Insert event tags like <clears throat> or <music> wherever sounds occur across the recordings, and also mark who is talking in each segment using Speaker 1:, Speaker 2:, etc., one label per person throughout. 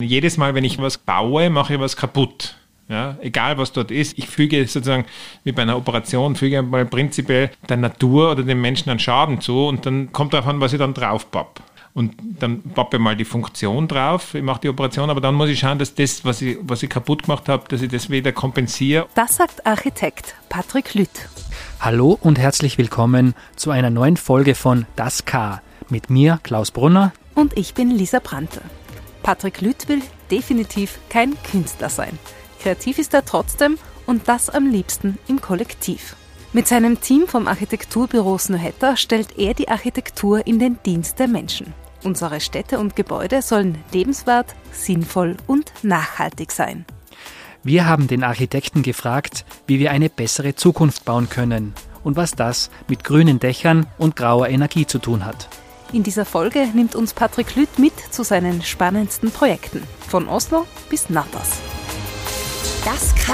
Speaker 1: Jedes Mal, wenn ich was baue, mache ich was kaputt. Ja, egal was dort ist, ich füge sozusagen wie bei einer Operation, füge mal prinzipiell der Natur oder dem Menschen einen Schaden zu und dann kommt darauf an, was ich dann drauf papp. Und dann pappe ich mal die Funktion drauf, ich mache die Operation, aber dann muss ich schauen, dass das, was ich, was ich kaputt gemacht habe, dass ich das wieder kompensiere.
Speaker 2: Das sagt Architekt Patrick Lütt.
Speaker 3: Hallo und herzlich willkommen zu einer neuen Folge von Das K. Mit mir, Klaus Brunner.
Speaker 2: Und ich bin Lisa Brandte. Patrick Lütt will definitiv kein Künstler sein. Kreativ ist er trotzdem und das am liebsten im Kollektiv. Mit seinem Team vom Architekturbüro Snohetta stellt er die Architektur in den Dienst der Menschen. Unsere Städte und Gebäude sollen lebenswert, sinnvoll und nachhaltig sein.
Speaker 3: Wir haben den Architekten gefragt, wie wir eine bessere Zukunft bauen können und was das mit grünen Dächern und grauer Energie zu tun hat.
Speaker 2: In dieser Folge nimmt uns Patrick Lüth mit zu seinen spannendsten Projekten, von Oslo bis Natas.
Speaker 4: Das K.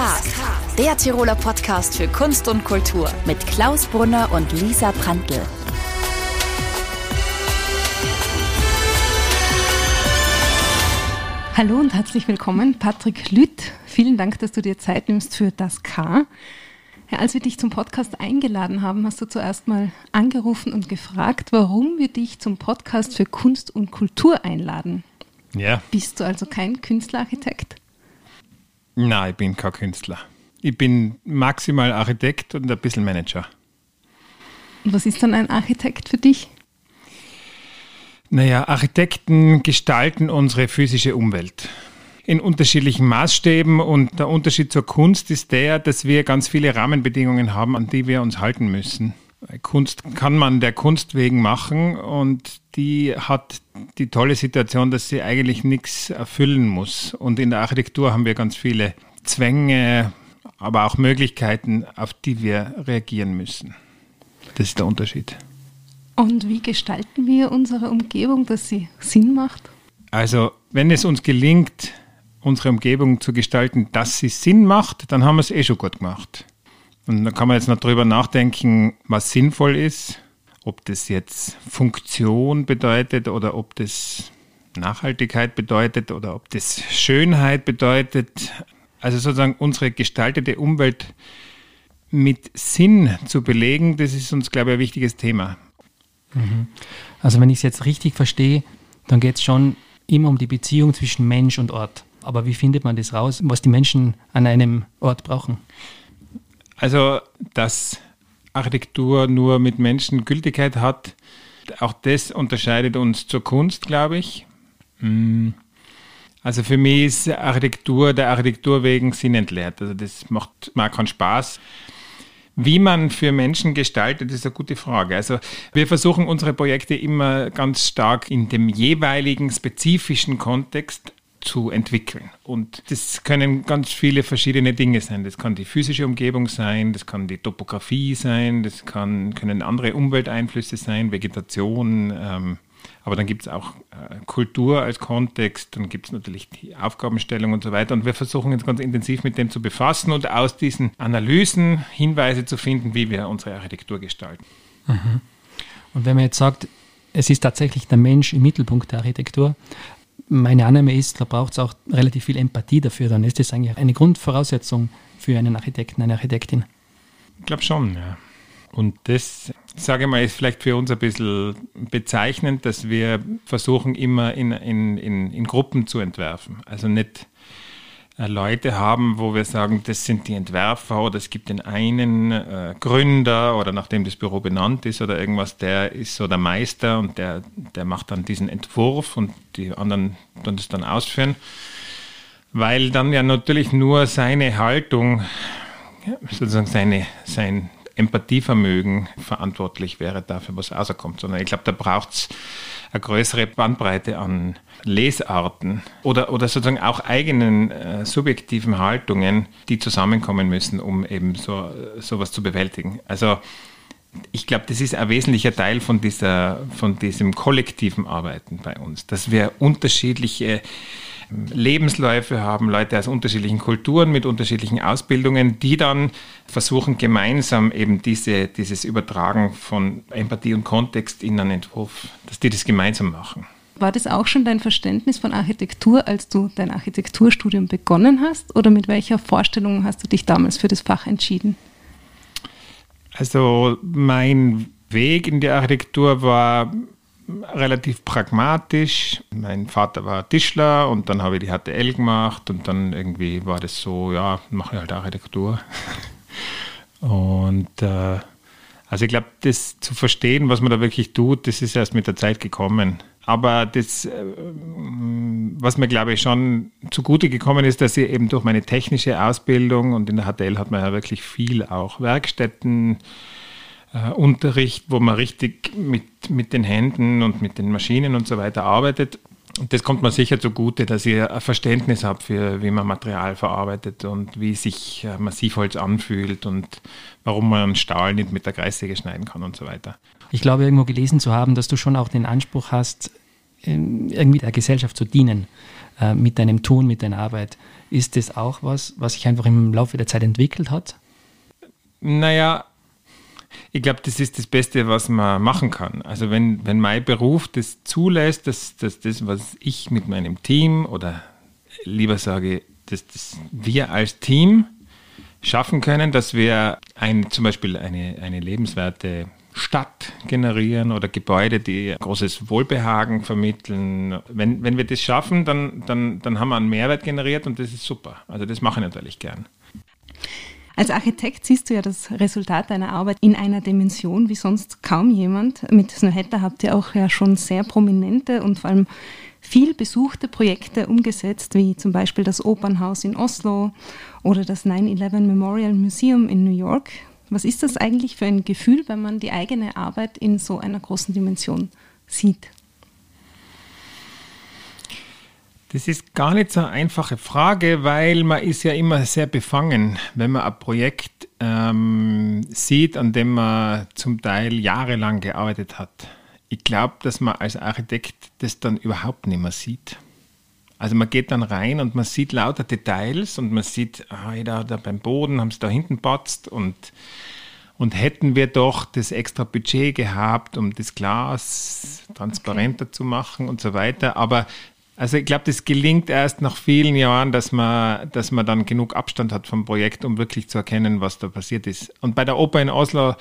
Speaker 4: Der Tiroler Podcast für Kunst und Kultur mit Klaus Brunner und Lisa Prantl.
Speaker 2: Hallo und herzlich willkommen, Patrick Lütt. Vielen Dank, dass du dir Zeit nimmst für das K. Ja, als wir dich zum Podcast eingeladen haben, hast du zuerst mal angerufen und gefragt, warum wir dich zum Podcast für Kunst und Kultur einladen.
Speaker 1: Ja.
Speaker 2: Bist du also kein Künstlerarchitekt?
Speaker 1: Nein, ich bin kein Künstler. Ich bin maximal Architekt und ein bisschen Manager.
Speaker 2: Und was ist dann ein Architekt für dich?
Speaker 1: Naja, Architekten gestalten unsere physische Umwelt in unterschiedlichen Maßstäben und der Unterschied zur Kunst ist der, dass wir ganz viele Rahmenbedingungen haben, an die wir uns halten müssen. Kunst kann man der Kunst wegen machen und die hat die tolle Situation, dass sie eigentlich nichts erfüllen muss. Und in der Architektur haben wir ganz viele Zwänge, aber auch Möglichkeiten, auf die wir reagieren müssen. Das ist der Unterschied.
Speaker 2: Und wie gestalten wir unsere Umgebung, dass sie Sinn macht?
Speaker 1: Also, wenn es uns gelingt, unsere Umgebung zu gestalten, dass sie Sinn macht, dann haben wir es eh schon gut gemacht. Und da kann man jetzt noch drüber nachdenken, was sinnvoll ist, ob das jetzt Funktion bedeutet oder ob das Nachhaltigkeit bedeutet oder ob das Schönheit bedeutet. Also sozusagen unsere gestaltete Umwelt mit Sinn zu belegen, das ist uns, glaube ich, ein wichtiges Thema.
Speaker 3: Mhm. Also wenn ich es jetzt richtig verstehe, dann geht es schon immer um die Beziehung zwischen Mensch und Ort. Aber wie findet man das raus, was die Menschen an einem Ort brauchen?
Speaker 1: Also, dass Architektur nur mit Menschen Gültigkeit hat, auch das unterscheidet uns zur Kunst, glaube ich. Hm. Also für mich ist Architektur der Architektur wegen sinnentleert. Also das macht mir keinen Spaß. Wie man für Menschen gestaltet, ist eine gute Frage. Also wir versuchen unsere Projekte immer ganz stark in dem jeweiligen spezifischen Kontext zu entwickeln. Und das können ganz viele verschiedene Dinge sein. Das kann die physische Umgebung sein, das kann die Topografie sein, das kann, können andere Umwelteinflüsse sein, Vegetation. Ähm, aber dann gibt es auch äh, Kultur als Kontext, dann gibt es natürlich die Aufgabenstellung und so weiter. Und wir versuchen jetzt ganz intensiv mit dem zu befassen und aus diesen Analysen Hinweise zu finden, wie wir unsere Architektur gestalten.
Speaker 3: Mhm. Und wenn man jetzt sagt, es ist tatsächlich der Mensch im Mittelpunkt der Architektur, meine Annahme ist, da braucht es auch relativ viel Empathie dafür. Dann ist das eigentlich eine Grundvoraussetzung für einen Architekten, eine Architektin.
Speaker 1: Ich glaube schon, ja. Und das, sage ich mal, ist vielleicht für uns ein bisschen bezeichnend, dass wir versuchen, immer in, in, in, in Gruppen zu entwerfen. Also nicht Leute haben, wo wir sagen, das sind die Entwerfer oder es gibt den einen äh, Gründer oder nachdem das Büro benannt ist oder irgendwas, der ist so der Meister und der, der macht dann diesen Entwurf und die anderen tun das dann ausführen, weil dann ja natürlich nur seine Haltung, sozusagen seine, sein Empathievermögen verantwortlich wäre dafür, was rauskommt, sondern ich glaube, da braucht es eine größere Bandbreite an Lesarten oder, oder sozusagen auch eigenen äh, subjektiven Haltungen, die zusammenkommen müssen, um eben so sowas zu bewältigen. Also ich glaube, das ist ein wesentlicher Teil von, dieser, von diesem kollektiven Arbeiten bei uns, dass wir unterschiedliche Lebensläufe haben, Leute aus unterschiedlichen Kulturen mit unterschiedlichen Ausbildungen, die dann versuchen gemeinsam eben diese, dieses Übertragen von Empathie und Kontext in einen Entwurf, dass die das gemeinsam machen.
Speaker 2: War das auch schon dein Verständnis von Architektur, als du dein Architekturstudium begonnen hast? Oder mit welcher Vorstellung hast du dich damals für das Fach entschieden?
Speaker 1: Also mein Weg in die Architektur war relativ pragmatisch. Mein Vater war Tischler und dann habe ich die HTL gemacht und dann irgendwie war das so, ja, mache ich halt Architektur. <laughs> Und äh, also ich glaube, das zu verstehen, was man da wirklich tut, das ist erst mit der Zeit gekommen. Aber das, äh, was mir glaube ich schon zugute gekommen ist, dass ich eben durch meine technische Ausbildung und in der HTL hat man ja wirklich viel auch Werkstätten, äh, Unterricht, wo man richtig mit, mit den Händen und mit den Maschinen und so weiter arbeitet. Und das kommt mir sicher zugute, dass ich ein Verständnis habe für, wie man Material verarbeitet und wie sich äh, Massivholz anfühlt und warum man Stahl nicht mit der Kreissäge schneiden kann und so weiter.
Speaker 3: Ich glaube, irgendwo gelesen zu haben, dass du schon auch den Anspruch hast, ähm, irgendwie der Gesellschaft zu dienen äh, mit deinem Tun, mit deiner Arbeit. Ist das auch was, was sich einfach im Laufe der Zeit entwickelt hat?
Speaker 1: Naja, ich glaube, das ist das Beste, was man machen kann. Also wenn, wenn mein Beruf das zulässt, dass, dass das, was ich mit meinem Team oder lieber sage, dass das wir als Team schaffen können, dass wir ein, zum Beispiel eine, eine lebenswerte Stadt generieren oder Gebäude, die großes Wohlbehagen vermitteln. Wenn, wenn wir das schaffen, dann, dann, dann haben wir einen Mehrwert generiert und das ist super. Also das mache ich natürlich gern.
Speaker 2: Als Architekt siehst du ja das Resultat deiner Arbeit in einer Dimension wie sonst kaum jemand. Mit Snowhatter habt ihr auch ja schon sehr prominente und vor allem viel besuchte Projekte umgesetzt, wie zum Beispiel das Opernhaus in Oslo oder das 9-11 Memorial Museum in New York. Was ist das eigentlich für ein Gefühl, wenn man die eigene Arbeit in so einer großen Dimension sieht?
Speaker 1: Das ist gar nicht so eine einfache Frage, weil man ist ja immer sehr befangen, wenn man ein Projekt ähm, sieht, an dem man zum Teil jahrelang gearbeitet hat. Ich glaube, dass man als Architekt das dann überhaupt nicht mehr sieht. Also man geht dann rein und man sieht lauter Details und man sieht, ah, da, da beim Boden haben sie da hinten patzt und, und hätten wir doch das extra Budget gehabt, um das Glas transparenter okay. zu machen und so weiter. Aber also ich glaube, das gelingt erst nach vielen Jahren, dass man, dass man dann genug Abstand hat vom Projekt, um wirklich zu erkennen, was da passiert ist. Und bei der Oper in Oslo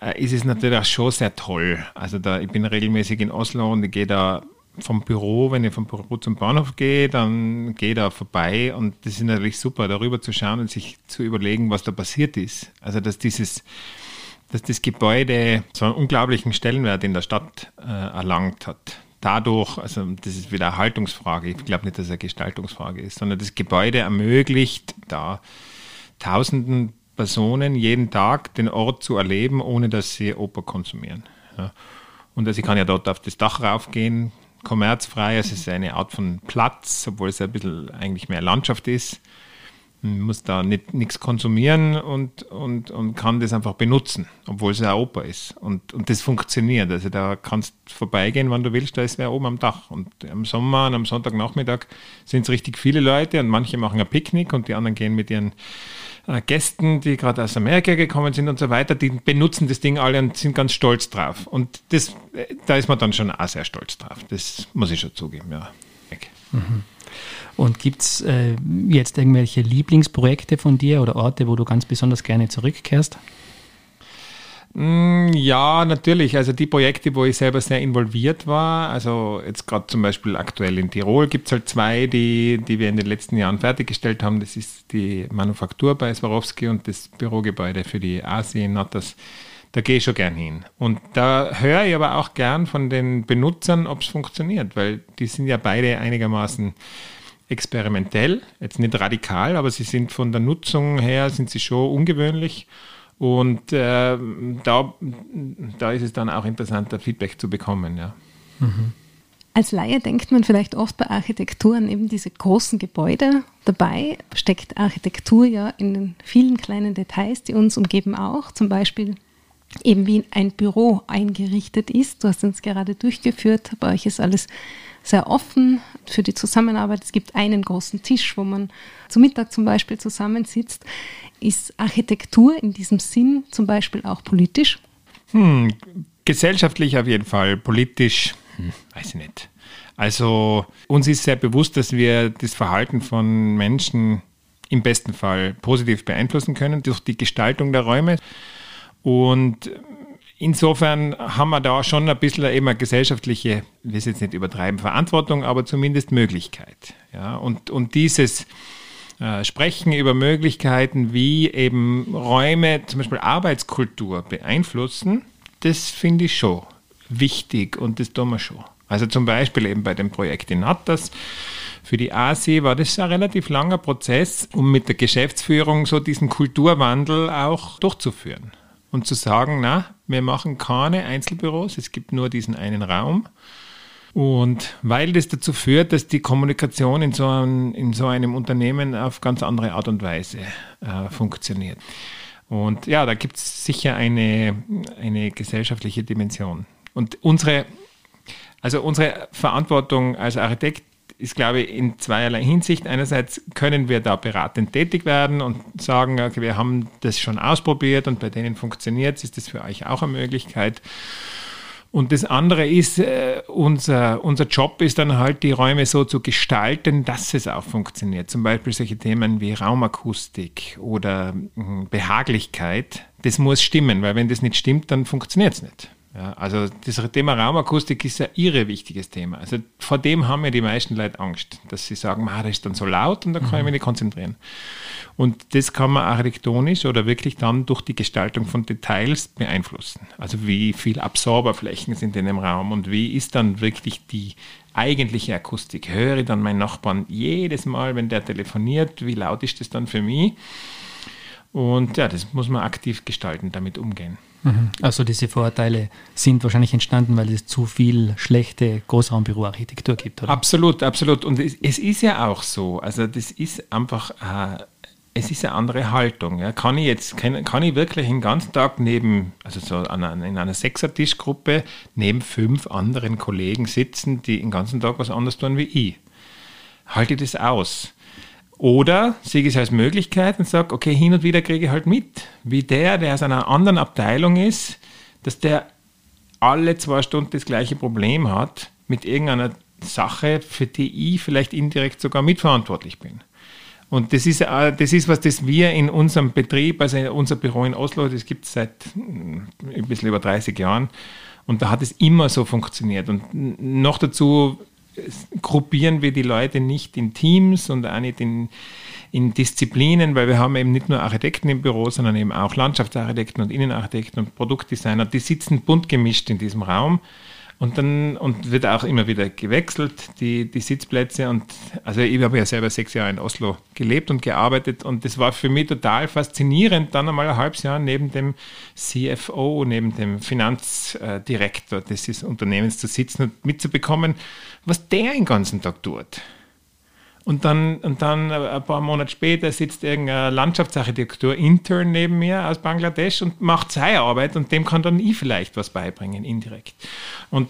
Speaker 1: äh, ist es natürlich auch schon sehr toll. Also da, ich bin regelmäßig in Oslo und ich gehe da vom Büro, wenn ich vom Büro zum Bahnhof gehe, dann gehe da vorbei und das ist natürlich super, darüber zu schauen und sich zu überlegen, was da passiert ist. Also dass dieses, dass das Gebäude so einen unglaublichen Stellenwert in der Stadt äh, erlangt hat dadurch, also das ist wieder eine Haltungsfrage, ich glaube nicht, dass es eine Gestaltungsfrage ist, sondern das Gebäude ermöglicht da tausenden Personen jeden Tag den Ort zu erleben, ohne dass sie Oper konsumieren. Ja. Und also ich kann ja dort auf das Dach raufgehen, kommerzfrei, es ist eine Art von Platz, obwohl es ein bisschen eigentlich mehr Landschaft ist. Man muss da nichts konsumieren und, und, und kann das einfach benutzen, obwohl es eine Oper ist. Und, und das funktioniert. Also da kannst du vorbeigehen, wann du willst, da ist wer oben am Dach. Und am Sommer und am Sonntagnachmittag sind es richtig viele Leute und manche machen ein Picknick und die anderen gehen mit ihren äh, Gästen, die gerade aus Amerika gekommen sind und so weiter, die benutzen das Ding alle und sind ganz stolz drauf. Und das, äh, da ist man dann schon auch sehr stolz drauf. Das muss ich schon zugeben, ja. Mhm.
Speaker 3: Und gibt es äh, jetzt irgendwelche Lieblingsprojekte von dir oder Orte, wo du ganz besonders gerne zurückkehrst?
Speaker 1: Mm, ja, natürlich. Also die Projekte, wo ich selber sehr involviert war, also jetzt gerade zum Beispiel aktuell in Tirol gibt es halt zwei, die, die wir in den letzten Jahren fertiggestellt haben. Das ist die Manufaktur bei Swarovski und das Bürogebäude für die Asien Natters. Da gehe ich schon gern hin. Und da höre ich aber auch gern von den Benutzern, ob es funktioniert, weil die sind ja beide einigermaßen experimentell, jetzt nicht radikal, aber sie sind von der Nutzung her, sind sie schon ungewöhnlich. Und äh, da, da ist es dann auch interessant, Feedback zu bekommen. Ja. Mhm.
Speaker 2: Als Laie denkt man vielleicht oft bei Architektur an eben diese großen Gebäude. Dabei steckt Architektur ja in den vielen kleinen Details, die uns umgeben auch. Zum Beispiel eben wie ein Büro eingerichtet ist. Du hast uns gerade durchgeführt. Bei euch ist alles sehr offen für die Zusammenarbeit. Es gibt einen großen Tisch, wo man zu Mittag zum Beispiel zusammensitzt. Ist Architektur in diesem Sinn zum Beispiel auch politisch?
Speaker 1: Hm, gesellschaftlich auf jeden Fall, politisch, hm, weiß ich nicht. Also uns ist sehr bewusst, dass wir das Verhalten von Menschen im besten Fall positiv beeinflussen können durch die Gestaltung der Räume. Und insofern haben wir da schon ein bisschen eben eine gesellschaftliche, ich will jetzt nicht übertreiben, Verantwortung, aber zumindest Möglichkeit. Ja, und, und dieses äh, Sprechen über Möglichkeiten, wie eben Räume, zum Beispiel Arbeitskultur beeinflussen, das finde ich schon wichtig und das tun wir schon. Also zum Beispiel eben bei dem Projekt in Natters für die ASI war das ein relativ langer Prozess, um mit der Geschäftsführung so diesen Kulturwandel auch durchzuführen und zu sagen, na, wir machen keine Einzelbüros, es gibt nur diesen einen Raum. Und weil das dazu führt, dass die Kommunikation in so, einem, in so einem Unternehmen auf ganz andere Art und Weise äh, funktioniert. Und ja, da gibt es sicher eine, eine gesellschaftliche Dimension. Und unsere, also unsere Verantwortung als Architekt ist, glaube ich, in zweierlei Hinsicht. Einerseits können wir da beratend tätig werden und sagen, okay, wir haben das schon ausprobiert und bei denen funktioniert es, ist das für euch auch eine Möglichkeit. Und das andere ist, äh, unser, unser Job ist dann halt, die Räume so zu gestalten, dass es auch funktioniert. Zum Beispiel solche Themen wie Raumakustik oder hm, Behaglichkeit. Das muss stimmen, weil wenn das nicht stimmt, dann funktioniert es nicht. Ja, also das Thema Raumakustik ist ja irre wichtiges Thema. Also vor dem haben ja die meisten Leute Angst, dass sie sagen, das ist dann so laut und da kann mhm. ich mich nicht konzentrieren. Und das kann man architektonisch oder wirklich dann durch die Gestaltung von Details beeinflussen. Also wie viel Absorberflächen sind in dem Raum und wie ist dann wirklich die eigentliche Akustik. Höre ich dann meinen Nachbarn jedes Mal, wenn der telefoniert, wie laut ist das dann für mich? Und ja, das muss man aktiv gestalten, damit umgehen.
Speaker 3: Mhm. Also diese Vorteile sind wahrscheinlich entstanden, weil es zu viel schlechte Großraumbüroarchitektur gibt,
Speaker 1: oder? Absolut, absolut. Und es, es ist ja auch so. Also das ist einfach, äh, es ist eine andere Haltung. Ja. Kann ich jetzt, kann, kann ich wirklich den ganzen Tag neben, also so an, in einer Sechsertischgruppe neben fünf anderen Kollegen sitzen, die den ganzen Tag was anderes tun wie ich? Halte ich das aus? Oder sehe ich es als Möglichkeit und sage, okay, hin und wieder kriege ich halt mit, wie der, der aus einer anderen Abteilung ist, dass der alle zwei Stunden das gleiche Problem hat mit irgendeiner Sache, für die ich vielleicht indirekt sogar mitverantwortlich bin. Und das ist, äh, das ist was, das wir in unserem Betrieb, also unser Büro in Oslo, das gibt es seit hm, ein bisschen über 30 Jahren. Und da hat es immer so funktioniert. Und noch dazu gruppieren wir die Leute nicht in Teams und auch nicht in, in Disziplinen, weil wir haben eben nicht nur Architekten im Büro, sondern eben auch Landschaftsarchitekten und Innenarchitekten und Produktdesigner. Die sitzen bunt gemischt in diesem Raum und dann und wird auch immer wieder gewechselt, die, die Sitzplätze. Und also ich habe ja selber sechs Jahre in Oslo gelebt und gearbeitet. Und das war für mich total faszinierend, dann einmal ein halbes Jahr neben dem CFO, neben dem Finanzdirektor des Unternehmens zu sitzen und mitzubekommen, was der den ganzen Tag tut. Und dann, und dann ein paar Monate später sitzt irgendein Landschaftsarchitektur-Intern neben mir aus Bangladesch und macht seine Arbeit und dem kann dann ich vielleicht was beibringen, indirekt. Und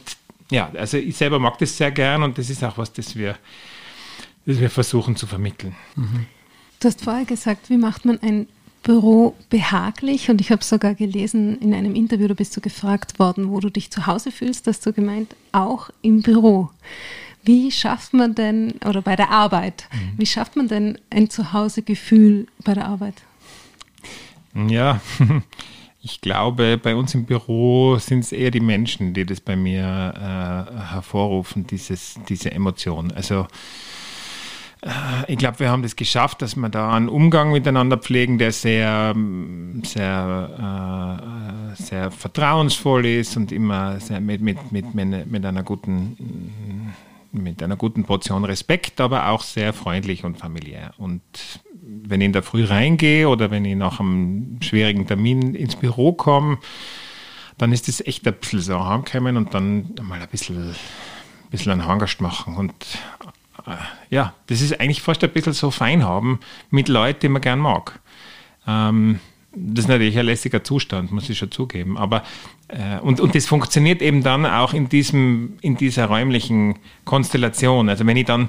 Speaker 1: ja, also ich selber mag das sehr gern und das ist auch was, das wir, das wir versuchen zu vermitteln. Mhm.
Speaker 2: Du hast vorher gesagt, wie macht man ein Büro behaglich? Und ich habe sogar gelesen in einem Interview, da bist du gefragt worden, wo du dich zu Hause fühlst, hast du gemeint, auch im Büro. Wie schafft man denn, oder bei der Arbeit, mhm. wie schafft man denn ein Zuhausegefühl bei der Arbeit?
Speaker 1: Ja, <laughs> ich glaube, bei uns im Büro sind es eher die Menschen, die das bei mir äh, hervorrufen, dieses, diese Emotion. Also ich glaube, wir haben das geschafft, dass wir da einen Umgang miteinander pflegen, der sehr, sehr, äh, sehr vertrauensvoll ist und immer mit, mit, mit, mit einer guten mit einer guten Portion Respekt, aber auch sehr freundlich und familiär. Und wenn ich in der Früh reingehe oder wenn ich nach einem schwierigen Termin ins Büro komme, dann ist es echt ein bisschen so heimkommen und dann mal ein bisschen, ein bisschen einen Hangast machen. Und ja, das ist eigentlich fast ein bisschen so fein haben mit Leuten, die man gern mag. Ähm, das ist natürlich ein lässiger Zustand, muss ich schon zugeben. Aber äh, und, und das funktioniert eben dann auch in, diesem, in dieser räumlichen Konstellation. Also wenn ich dann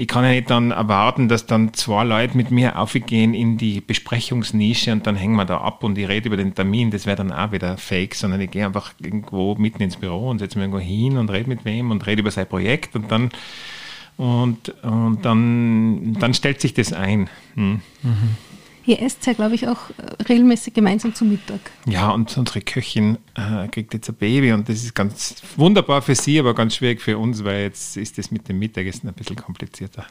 Speaker 1: ich kann ja nicht dann erwarten, dass dann zwei Leute mit mir aufgehen in die Besprechungsnische und dann hängen wir da ab und ich rede über den Termin. Das wäre dann auch wieder fake, sondern ich gehe einfach irgendwo mitten ins Büro und setze mich irgendwo hin und rede mit wem und rede über sein Projekt und dann und, und dann, dann stellt sich das ein. Hm.
Speaker 2: Mhm. Ihr esst ja, glaube ich, auch äh, regelmäßig gemeinsam zu Mittag.
Speaker 1: Ja, und unsere Köchin äh, kriegt jetzt ein Baby und das ist ganz wunderbar für sie, aber ganz schwierig für uns, weil jetzt ist das mit dem Mittagessen ein bisschen komplizierter.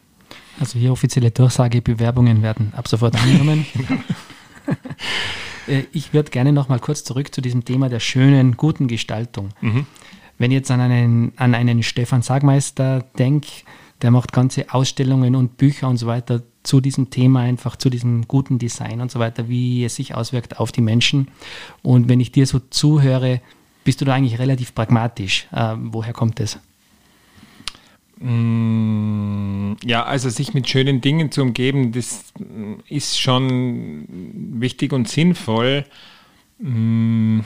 Speaker 3: Also hier offizielle Durchsage, Bewerbungen werden ab sofort angenommen. <laughs> genau. <laughs> Äh, ich würde gerne noch mal kurz zurück zu diesem Thema der schönen, guten Gestaltung. Mhm. Wenn ich jetzt an einen, an einen Stefan Sagmeister denke, der macht ganze Ausstellungen und Bücher und so weiter zu diesem Thema, einfach zu diesem guten Design und so weiter, wie es sich auswirkt auf die Menschen. Und wenn ich dir so zuhöre, bist du da eigentlich relativ pragmatisch. Äh, woher kommt das?
Speaker 1: Mm, ja, also sich mit schönen Dingen zu umgeben, das ist schon wichtig und sinnvoll. Mm,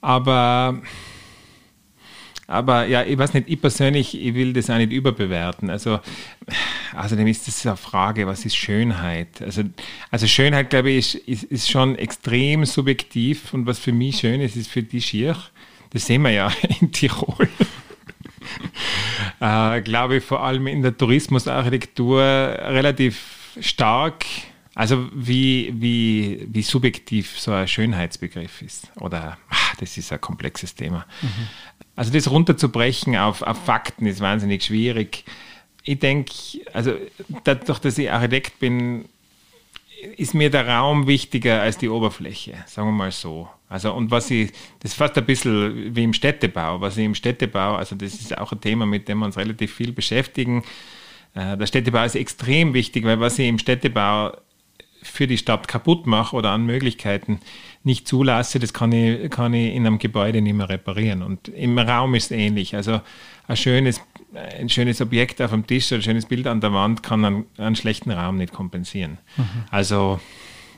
Speaker 1: aber aber ja, ich weiß nicht, ich persönlich, ich will das auch nicht überbewerten. Also, außerdem ist das eine Frage, was ist Schönheit? Also, also Schönheit, glaube ich, ist, ist, schon extrem subjektiv und was für mich schön ist, ist für die schier. Das sehen wir ja <laughs> in Tirol. äh, glaube ich, vor allem in der Tourismusarchitektur relativ stark also wie, wie, wie subjektiv so ein Schönheitsbegriff ist. Oder das ist ein komplexes Thema. Mhm. Also das runterzubrechen auf, auf Fakten ist wahnsinnig schwierig. Ich denke, also dadurch, dass ich Architekt bin, ist mir der Raum wichtiger als die Oberfläche, sagen wir mal so. Also und was ich, das ist fast ein bisschen wie im Städtebau, was ich im Städtebau, also das ist auch ein Thema, mit dem wir uns relativ viel beschäftigen. Äh, der Städtebau ist extrem wichtig, weil was ich im Städtebau für die Stadt kaputt mache oder an Möglichkeiten nicht zulasse, das kann ich, kann ich in einem Gebäude nicht mehr reparieren. Und im Raum ist es ähnlich. Also ein schönes, ein schönes Objekt auf dem Tisch oder ein schönes Bild an der Wand kann einen, einen schlechten Raum nicht kompensieren. Mhm. Also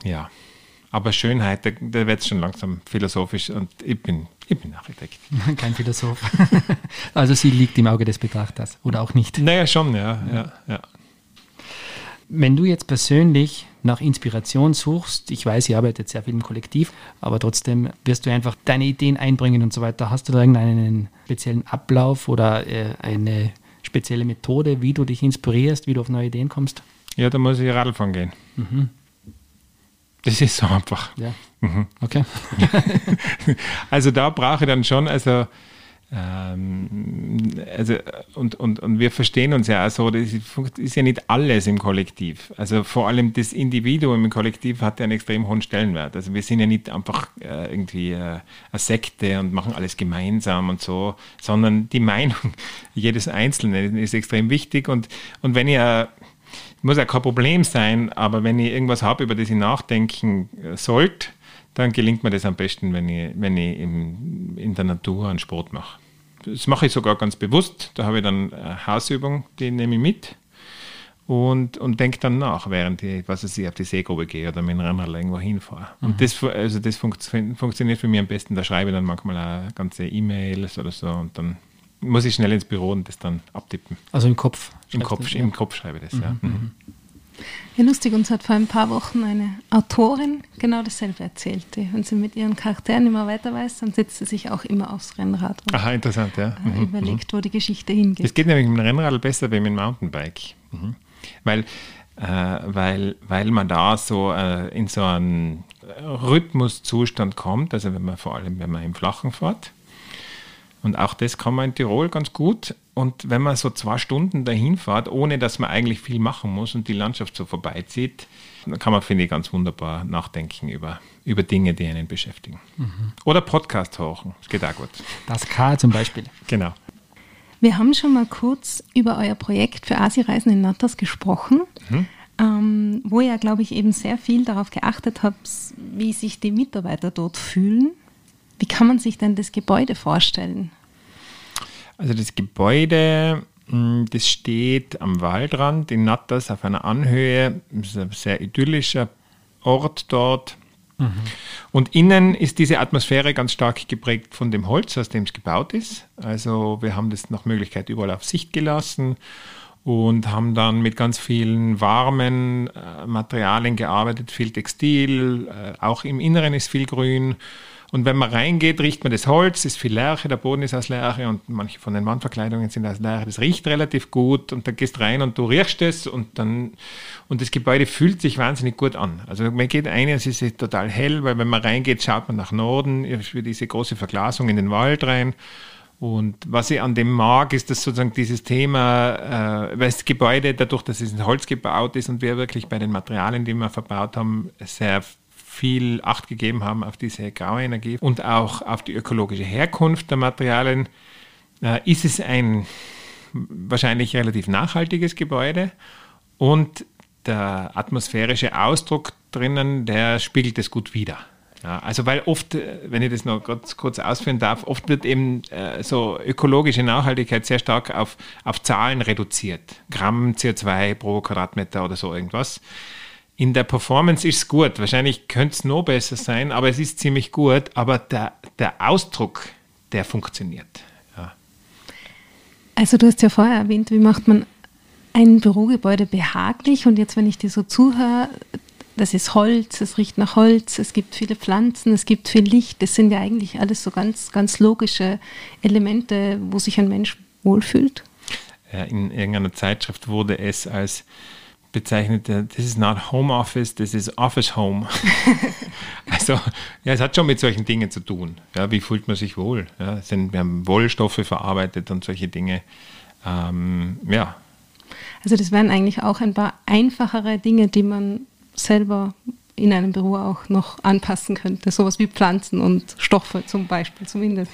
Speaker 1: ja, aber Schönheit, da, da wird es schon langsam philosophisch und ich bin, ich bin Architekt. <laughs>
Speaker 3: Kein Philosoph. <laughs> also sie liegt im Auge des Betrachters oder auch nicht.
Speaker 1: Naja, schon, ja. ja, ja.
Speaker 3: Wenn du jetzt persönlich nach Inspiration suchst, ich weiß, ihr arbeitet sehr viel im Kollektiv, aber trotzdem wirst du einfach deine Ideen einbringen und so weiter. Hast du da irgendeinen speziellen Ablauf oder äh, eine spezielle Methode, wie du dich inspirierst, wie du auf neue Ideen kommst?
Speaker 1: Ja, da muss ich Radfahren gehen. Mhm. Das ist so einfach.
Speaker 3: Ja. Mhm. Okay. <laughs>
Speaker 1: also da brauche ich dann schon, also also, und, und, und wir verstehen uns ja auch so, das ist ja nicht alles im Kollektiv. Also vor allem das Individuum im Kollektiv hat ja einen extrem hohen Stellenwert. Also wir sind ja nicht einfach äh, irgendwie äh, eine Sekte und machen alles gemeinsam und so, sondern die Meinung <laughs> jedes Einzelnen ist extrem wichtig. Und, und wenn ihr muss ja kein Problem sein, aber wenn ihr irgendwas habt, über das ihr nachdenken sollt, dann gelingt mir das am besten, wenn ich, wenn ich im, in der Natur einen Sport mache. Das mache ich sogar ganz bewusst. Da habe ich dann eine Hausübung, die nehme ich mit und, und denke dann nach, während ich, was weiß ich, auf die Seegrube gehe oder mit dem Rennrad irgendwo hinfahre. Mhm. Und das, also das funktio funktioniert für mich am besten. Da schreibe ich dann manchmal auch ganze E-Mails oder so und dann muss ich schnell ins Büro und das dann abtippen.
Speaker 3: Also im Kopf?
Speaker 1: Im Kopf, das, im Kopf schreibe ich das, mhm. ja. Mhm. Mhm.
Speaker 2: Ja, lustig, uns hat vor ein paar Wochen eine Autorin genau dasselbe erzählt. Wenn sie mit ihren Charakteren immer weiter weiß, dann setzt sie sich auch immer aufs Rennrad
Speaker 1: und Aha, interessant, ja.
Speaker 2: Mhm. überlegt, wo die Geschichte hingeht.
Speaker 1: Es geht nämlich mit dem Rennrad besser wie mit dem Mountainbike. Mhm. Weil, äh, weil, weil man da so äh, in so einen Rhythmuszustand kommt, also wenn man vor allem, wenn man im Flachen fährt. Und auch das kann man in Tirol ganz gut. Und wenn man so zwei Stunden dahin fährt, ohne dass man eigentlich viel machen muss und die Landschaft so vorbeizieht, dann kann man, finde ich, ganz wunderbar nachdenken über, über Dinge, die einen beschäftigen. Mhm. Oder Podcast hören, das geht auch gut.
Speaker 3: Das K zum Beispiel.
Speaker 1: Genau.
Speaker 2: Wir haben schon mal kurz über euer Projekt für Asi-Reisen in Natas gesprochen, mhm. ähm, wo ihr, glaube ich, eben sehr viel darauf geachtet habt, wie sich die Mitarbeiter dort fühlen. Wie kann man sich denn das Gebäude vorstellen?
Speaker 1: Also das Gebäude, hm, das steht am Waldrand in Natters auf einer Anhöhe. Das ist ein sehr idyllischer Ort dort. Mhm. Und innen ist diese Atmosphäre ganz stark geprägt von dem Holz, aus dem es gebaut ist. Also wir haben das nach Möglichkeit überall auf Sicht gelassen. und haben dann mit ganz vielen warmen äh, Materialien gearbeitet, viel Textil, äh, auch im Inneren ist viel Grün. Und wenn man reingeht, riecht man das Holz, ist viel Lärche, der Boden ist aus Lärche und manche von den Wandverkleidungen sind aus Lärche. Das riecht relativ gut und dann gehst rein und du riechst es und dann, und das Gebäude fühlt sich wahnsinnig gut an. Also man geht ein, es ist total hell, weil wenn man reingeht, schaut man nach Norden, diese große Verglasung in den Wald rein und was ich an dem mag, ist, dass sozusagen dieses Thema, äh, weil das Gebäude, dadurch, dass es in Holz gebaut ist und wir wirklich bei den Materialien, die wir verbaut haben, sehr viel Acht gegeben haben auf diese graue Energie und auch auf die ökologische Herkunft der Materialien, äh, ist es ein wahrscheinlich relativ nachhaltiges Gebäude und der atmosphärische Ausdruck drinnen, der spiegelt es gut wider. Ja, also weil oft, äh, wenn ich das noch kurz, kurz ausführen darf, oft wird eben äh, so ökologische Nachhaltigkeit sehr stark auf, auf Zahlen reduziert. Gramm CO2 pro Quadratmeter oder so irgendwas. In der Performance ist es gut. Wahrscheinlich könnte es noch besser sein, aber es ist ziemlich gut. Aber der, der Ausdruck, der funktioniert. Ja.
Speaker 2: Also du hast ja vorher erwähnt, wie macht man ein Bürogebäude behaglich? Und jetzt, wenn ich dir so zuhöre, das ist Holz, es riecht nach Holz, es gibt viele Pflanzen, es gibt viel Licht. Das sind ja eigentlich alles so ganz, ganz logische Elemente, wo sich ein Mensch wohlfühlt.
Speaker 1: Ja, in irgendeiner Zeitschrift wurde es als bezeichnet, this is not home office, this is office home. <laughs> also, ja, es hat schon mit solchen Dingen zu tun. Ja, wie fühlt man sich wohl? Ja, sind, wir haben Wollstoffe verarbeitet und solche Dinge. Ähm, ja.
Speaker 2: Also, das wären eigentlich auch ein paar einfachere Dinge, die man selber in einem Büro auch noch anpassen könnte. Sowas wie Pflanzen und Stoffe zum Beispiel zumindest.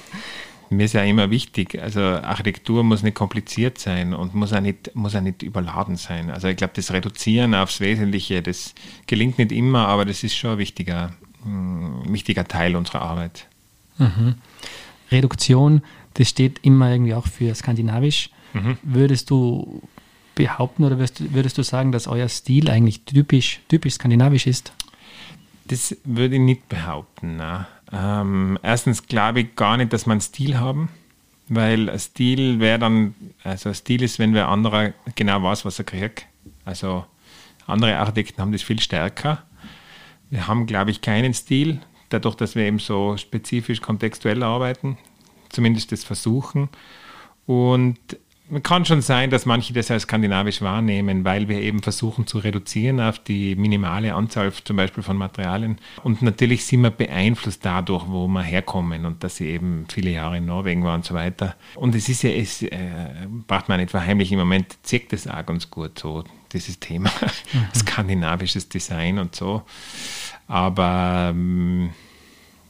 Speaker 1: Mir ist ja immer wichtig, also Architektur muss nicht kompliziert sein und muss auch nicht, muss auch nicht überladen sein. Also ich glaube, das Reduzieren aufs Wesentliche, das gelingt nicht immer, aber das ist schon ein wichtiger, ein hm, wichtiger Teil unserer Arbeit.
Speaker 3: Mhm. Reduktion, das steht immer irgendwie auch für skandinavisch. Mhm. Würdest du behaupten oder würdest, würdest du sagen, dass euer Stil eigentlich typisch, typisch skandinavisch ist?
Speaker 1: Das würde ich nicht behaupten. Ähm, erstens glaube ich gar nicht, dass wir einen Stil haben, weil Stil wäre dann, also Stil ist, wenn wer anderer genau weiß, was er kriegt. Also andere Architekten haben das viel stärker. Wir haben, glaube ich, keinen Stil, dadurch, dass wir eben so spezifisch kontextuell arbeiten, zumindest das versuchen. Und kann schon sein, dass manche das als skandinavisch wahrnehmen, weil wir eben versuchen zu reduzieren auf die minimale Anzahl zum Beispiel von Materialien. Und natürlich sind wir beeinflusst dadurch, wo wir herkommen und dass sie eben viele Jahre in Norwegen waren und so weiter. Und es ist ja, es äh, braucht man nicht verheimlichen, im Moment zeigt das auch ganz gut so, dieses Thema <laughs> mhm. skandinavisches Design und so. Aber ähm,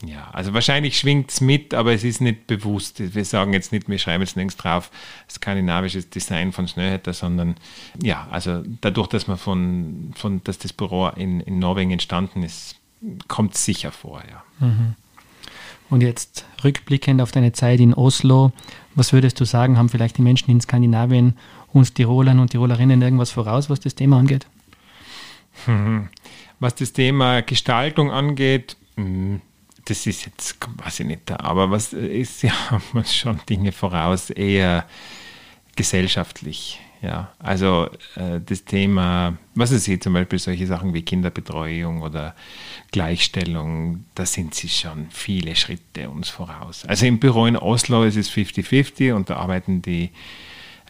Speaker 1: ja, also wahrscheinlich schwingt es mit, aber es ist nicht bewusst. Wir sagen jetzt nicht, wir schreiben jetzt nirgends drauf, skandinavisches Design von Snöhetter, sondern ja, also dadurch, dass man von, von dass das Büro in, in Norwegen entstanden ist, kommt es sicher vor, ja.
Speaker 3: Mhm. Und jetzt rückblickend auf deine Zeit in Oslo, was würdest du sagen, haben vielleicht die Menschen in Skandinavien uns Tirolern und Tirolerinnen irgendwas voraus, was das Thema angeht? <laughs>
Speaker 1: Was das Thema Gestaltung angeht, hm, das ist jetzt, ich nicht, aber was ist, <laughs> ja, man schon Dinge voraus, eher gesellschaftlich. Ja, also äh, das Thema, was ist hier zum Beispiel solche Sachen wie Kinderbetreuung oder Gleichstellung, da sind sie schon viele Schritte uns voraus. Also im Büro in Oslo ist es 50-50 und da arbeiten die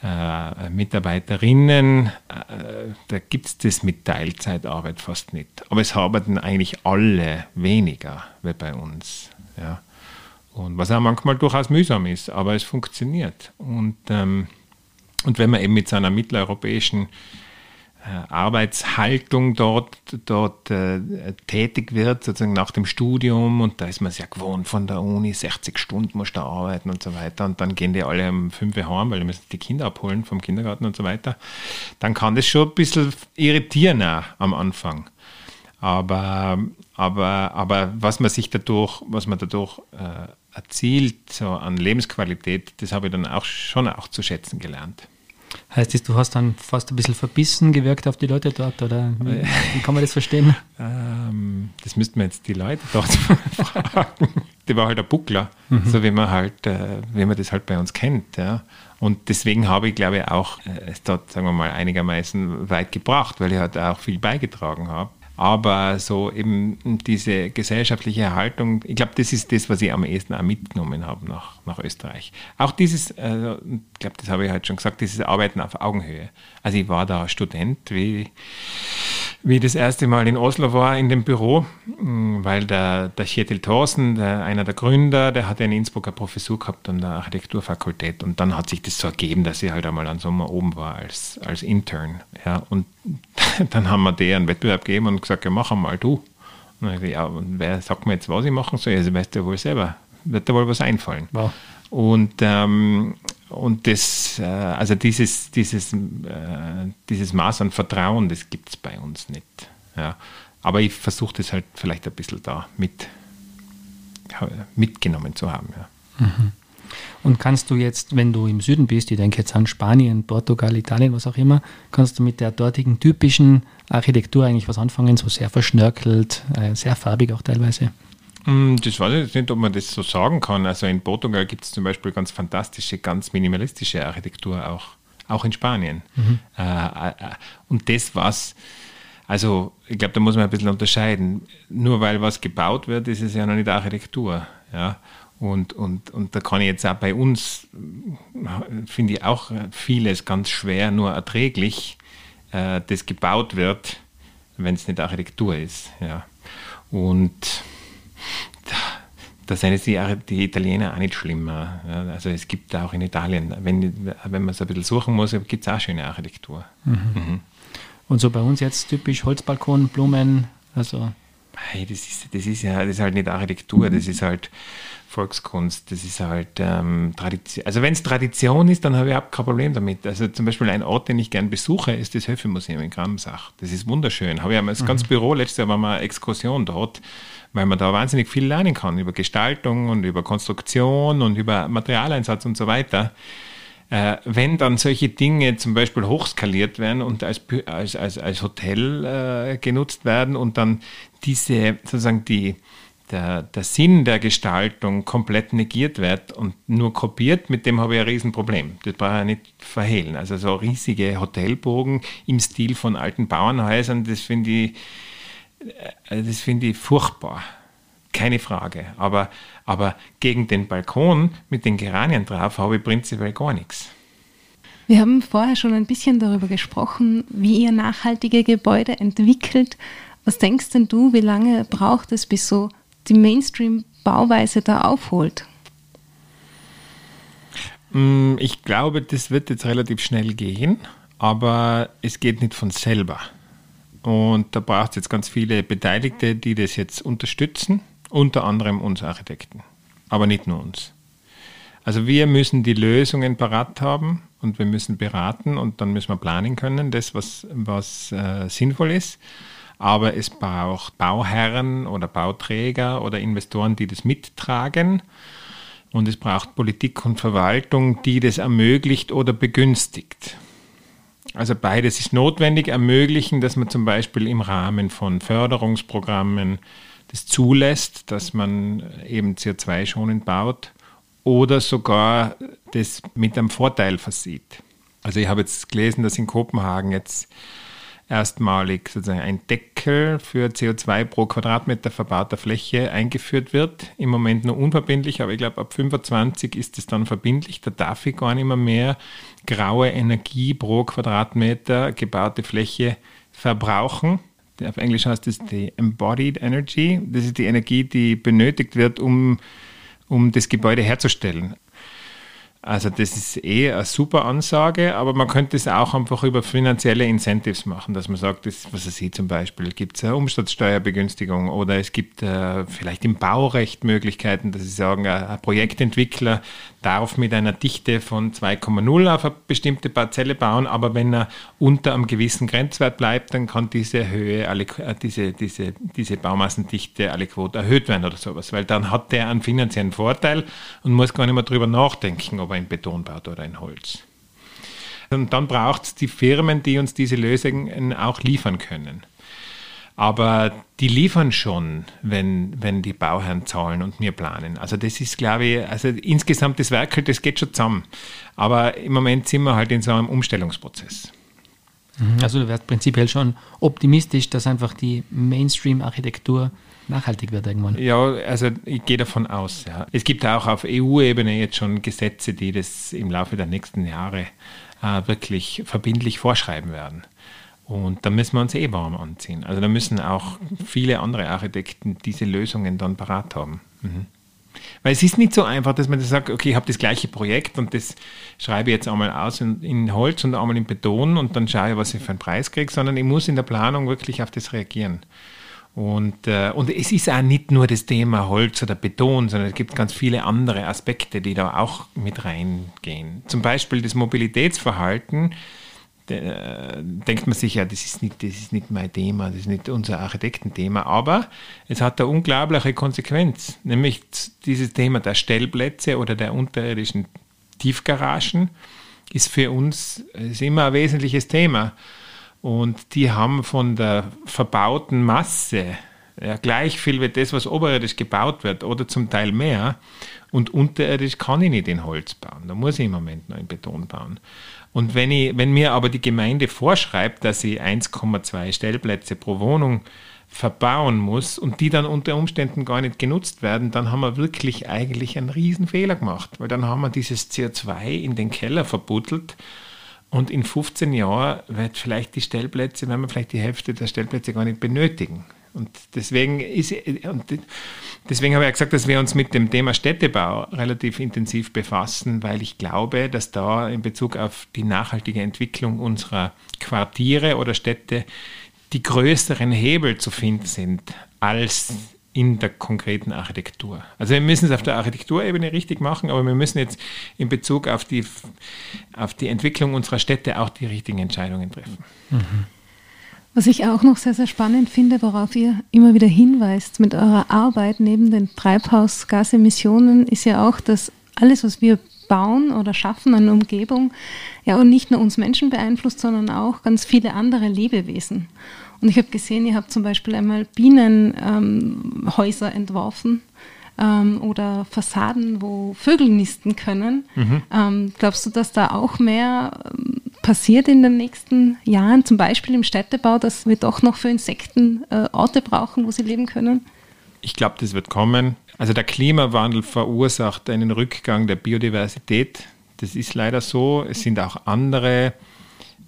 Speaker 1: äh, Mitarbeiterinnen, äh, da gibt es das mit Teilzeitarbeit fast nicht. Aber es arbeiten eigentlich alle weniger wie bei uns. Ja. Und was auch manchmal durchaus mühsam ist, aber es funktioniert. Und, ähm, und wenn man eben mit seiner mitteleuropäischen äh, Arbeitshaltung dort, dort äh, tätig wird, sozusagen nach dem Studium und da ist man sehr gewohnt von der Uni, 60 Stunden muss da arbeiten und so weiter und dann gehen die alle um 5 Uhr heim, weil die müssen die Kinder abholen vom Kindergarten und so weiter, dann kann das schon ein bisschen irritieren auch am Anfang. Aber, aber, aber was man sich dadurch, was man dadurch äh, erzielt, so an Lebensqualität, das habe ich dann auch schon auch zu schätzen gelernt.
Speaker 3: Heißt das, du hast dann fast ein bisschen verbissen gewirkt auf die Leute dort oder wie, wie kann man das verstehen?
Speaker 1: Ähm, das müssten wir jetzt die Leute dort <laughs> fragen. die war halt ein Buckler, mhm. so wie man halt, äh, wie man das halt bei uns kennt. Ja. Und deswegen habe ich, glaube ich, auch äh, es dort, sagen wir mal, einigermaßen weit gebracht, weil ich halt auch viel beigetragen habe. Aber so eben diese gesellschaftliche Erhaltung, ich glaube, das ist das, was ich am ehesten auch mitgenommen habe nach, nach Österreich. Auch dieses, äh, ich glaube, das habe ich halt schon gesagt, dieses Arbeiten auf Augenhöhe. Also ich war da Student, wie wie ich das erste Mal in Oslo war, in dem Büro, mm, weil der, der Kjetil Thorsen, der, einer der Gründer, der hatte eine Innsbrucker Professur gehabt an der Architekturfakultät und dann hat sich das so ergeben, dass ich halt einmal einen Sommer oben war als, als Intern. Ja, und <laughs> dann haben wir dir einen Wettbewerb gegeben und gesagt, ja, mach einmal du. Und ich, ja, und wer sagt mir jetzt, was ich machen soll? Also weißt du wohl selber, wird dir wohl was einfallen. Wow. Und, ähm, und das, äh, also dieses, dieses, äh, dieses Maß an Vertrauen, das gibt es bei uns nicht. Ja. Aber ich versuche das halt vielleicht ein bisschen da mit, mitgenommen zu haben. Ja.
Speaker 3: Mhm. Und kannst du jetzt, wenn du im Süden bist, ich denke jetzt an Spanien, Portugal, Italien, was auch immer, kannst du mit der dortigen typischen Architektur eigentlich was anfangen, so sehr verschnörkelt, äh, sehr farbig auch teilweise?
Speaker 1: Mm, das weiß ich jetzt nicht, ob man das so sagen kann. Also in Portugal gibt es zum Beispiel ganz fantastische, ganz minimalistische Architektur auch, auch in Spanien. Mhm. Äh, äh, und das, was, also ich glaube, da muss man ein bisschen unterscheiden. Nur weil was gebaut wird, ist es ja noch nicht Architektur. Ja? Und, und, und da kann ich jetzt auch bei uns, finde ich auch vieles ganz schwer, nur erträglich, äh, das gebaut wird, wenn es nicht Architektur ist. Ja? Und da sind jetzt die, die, Italiener auch nicht schlimmer. Also es gibt auch in Italien, wenn, wenn man es ein bisschen suchen muss, gibt es auch schöne Architektur. Mhm.
Speaker 3: Mhm. Und so bei uns jetzt typisch Holzbalkon, Blumen, also.
Speaker 1: Hey, das, ist, das ist ja das ist halt nicht Architektur, das ist halt Volkskunst, das ist halt ähm, Tradition. Also wenn es Tradition ist, dann habe ich überhaupt kein Problem damit. Also zum Beispiel ein Ort, den ich gern besuche, ist das Höfemuseum in Gramsach. Das ist wunderschön. Habe ich einmal das mhm. ganze Büro, letztes Jahr war mal eine Exkursion dort weil man da wahnsinnig viel lernen kann über Gestaltung und über Konstruktion und über Materialeinsatz und so weiter. Äh, wenn dann solche Dinge zum Beispiel hochskaliert werden und als, als, als, als Hotel äh, genutzt werden und dann diese sozusagen die, der, der Sinn der Gestaltung komplett negiert wird und nur kopiert, mit dem habe ich ein Riesenproblem. Das brauche ich nicht verhehlen. Also so riesige Hotelbogen im Stil von alten Bauernhäusern, das finde ich äh, das ich furchtbar. Keine Frage. Aber, aber gegen den Balkon mit den Geranien drauf habe ich prinzipiell gar nichts.
Speaker 2: Wir haben vorher schon ein bisschen darüber gesprochen, wie ihr nachhaltige Gebäude entwickelt. Was denkst denn du, wie lange braucht es, bis so die Mainstream-Bauweise da aufholt?
Speaker 1: Mm, ich glaube, das wird jetzt relativ schnell gehen, aber es geht nicht von selber. Und da braucht es jetzt ganz viele Beteiligte, die das jetzt unterstützen, unter anderem uns Architekten, aber nicht nur uns. Also wir müssen die Lösungen parat haben und wir müssen beraten und dann müssen wir planen können, das, was, was äh, sinnvoll ist. Aber es braucht Bauherren oder Bauträger oder Investoren, die das mittragen. Und es braucht Politik und Verwaltung, die das ermöglicht oder begünstigt. Also beides ist notwendig, ermöglichen, dass man zum Beispiel im Rahmen von Förderungsprogrammen das zulässt, dass man eben CO2-schonend baut oder sogar das mit einem Vorteil versieht. Also ich habe jetzt gelesen, dass in Kopenhagen jetzt erstmalig sozusagen ein Deckel für CO2 pro Quadratmeter verbauter Fläche eingeführt wird. Im Moment nur unverbindlich, aber ich glaube, ab 25 ist es dann verbindlich. Da darf ich gar nicht mehr, mehr graue Energie pro Quadratmeter gebaute Fläche verbrauchen. Auf Englisch heißt es die Embodied Energy. Das ist die Energie, die benötigt wird, um, um das Gebäude herzustellen. Also das ist eh eine super Ansage, aber man könnte es auch einfach über finanzielle Incentives machen, dass man sagt, das, was es zum Beispiel, gibt es eine Umsatzsteuerbegünstigung oder es gibt äh, vielleicht im Baurecht Möglichkeiten, dass sie sagen, ein Projektentwickler darf mit einer Dichte von 2,0 auf eine bestimmte Parzelle bauen, aber wenn er unter einem gewissen Grenzwert bleibt, dann kann diese Höhe, alle, äh, diese, diese, diese Baumassendichte alle Quote erhöht werden oder sowas, weil dann hat der einen finanziellen Vorteil und muss gar nicht mehr drüber nachdenken, ob er in Beton baut oder in Holz. Und dann braucht es die Firmen, die uns diese Lösungen auch liefern können. Aber die liefern schon, wenn, wenn die Bauherren zahlen und wir planen. Also das ist, glaube ich, also insgesamt das Werk, das geht schon zusammen. Aber im Moment sind wir halt in so einem Umstellungsprozess.
Speaker 3: Mhm. Also du wärst prinzipiell schon optimistisch, dass einfach die Mainstream-Architektur nachhaltig wird irgendwann.
Speaker 1: Ja, also ich gehe davon aus. Ja. Es gibt auch auf EU-Ebene jetzt schon Gesetze, die das im Laufe der nächsten Jahre äh, wirklich verbindlich vorschreiben werden. Und da müssen wir uns eh warm anziehen. Also da müssen auch viele andere Architekten diese Lösungen dann parat haben. Mhm. Weil es ist nicht so einfach, dass man das sagt, okay, ich habe das gleiche Projekt und das schreibe ich jetzt einmal aus in, in, Holz und einmal in Beton und dann schaue ich, was ich für einen Preis kriege, sondern ich muss in der Planung wirklich auf das reagieren. Und, äh, und es ist auch nicht nur das Thema Holz oder Beton, sondern es gibt ganz viele andere Aspekte, die da auch mit reingehen. Zum Beispiel das Mobilitätsverhalten. Äh, denkt man sich ja, das ist, nicht, das ist nicht mein Thema, das ist nicht unser Architektenthema, aber es hat eine unglaubliche Konsequenz, nämlich dieses Thema der Stellplätze oder der unterirdischen Tiefgaragen ist für uns ist immer ein wesentliches Thema. Und die haben von der verbauten Masse ja, gleich viel wie das, was oberirdisch gebaut wird oder zum Teil mehr. Und unterirdisch kann ich nicht in Holz bauen. Da muss ich im Moment noch in Beton bauen. Und wenn, ich, wenn mir aber die Gemeinde vorschreibt, dass ich 1,2 Stellplätze pro Wohnung verbauen muss und die dann unter Umständen gar nicht genutzt werden, dann haben wir wirklich eigentlich einen riesen Fehler gemacht, weil dann haben wir dieses CO2 in den Keller verbuddelt und in 15 Jahren wird vielleicht die Stellplätze, wenn wir vielleicht die Hälfte der Stellplätze gar nicht benötigen. Und deswegen, ist, und deswegen habe ich gesagt, dass wir uns mit dem Thema Städtebau relativ intensiv befassen, weil ich glaube, dass da in Bezug auf die nachhaltige Entwicklung unserer Quartiere oder Städte die größeren Hebel zu finden sind als in der konkreten Architektur. Also wir müssen es auf der Architekturebene richtig machen, aber wir müssen jetzt in Bezug auf die, auf die Entwicklung unserer Städte auch die richtigen Entscheidungen treffen. Mhm.
Speaker 2: Was ich auch noch sehr, sehr spannend finde, worauf ihr immer wieder hinweist mit eurer Arbeit neben den Treibhausgasemissionen, ist ja auch, dass alles, was wir bauen oder schaffen an Umgebung, ja auch nicht nur uns Menschen beeinflusst, sondern auch ganz viele andere Lebewesen. Und ich habe gesehen, ihr habt zum Beispiel einmal Bienenhäuser ähm, entworfen ähm, oder Fassaden, wo Vögel nisten können. Mhm. Ähm, glaubst du, dass da auch mehr ähm, passiert in den nächsten Jahren, zum Beispiel im Städtebau, dass wir doch noch für Insekten äh, Orte brauchen, wo sie leben können?
Speaker 1: Ich glaube, das wird kommen. Also der Klimawandel verursacht einen Rückgang der Biodiversität. Das ist leider so. Es sind auch andere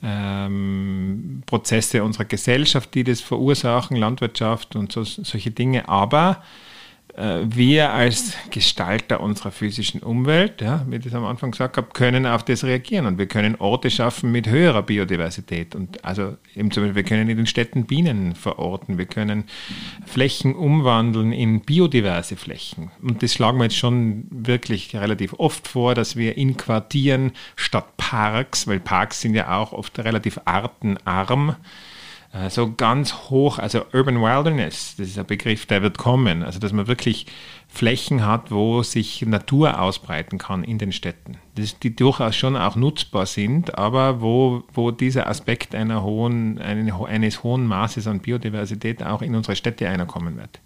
Speaker 1: ähm, Prozesse unserer Gesellschaft, die das verursachen, Landwirtschaft und so, solche Dinge. Aber wir als Gestalter unserer physischen Umwelt, ja, wie ich das am Anfang gesagt habe, können auf das reagieren und wir können Orte schaffen mit höherer Biodiversität. Und also eben zum Beispiel, wir können in den Städten Bienen verorten, wir können Flächen umwandeln in biodiverse Flächen. Und das schlagen wir jetzt schon wirklich relativ oft vor, dass wir in Quartieren statt Parks, weil Parks sind ja auch oft relativ artenarm, äh, so ganz hoch, also Urban Wilderness, das ist ein Begriff, der wird kommen. Also, dass man wirklich Flächen hat, wo sich Natur ausbreiten kann in den Städten. Das, die durchaus schon auch nutzbar sind, aber wo, wo dieser Aspekt einer hohen, eines hohen Maßes an Biodiversität auch in unsere Städte einerkommen wird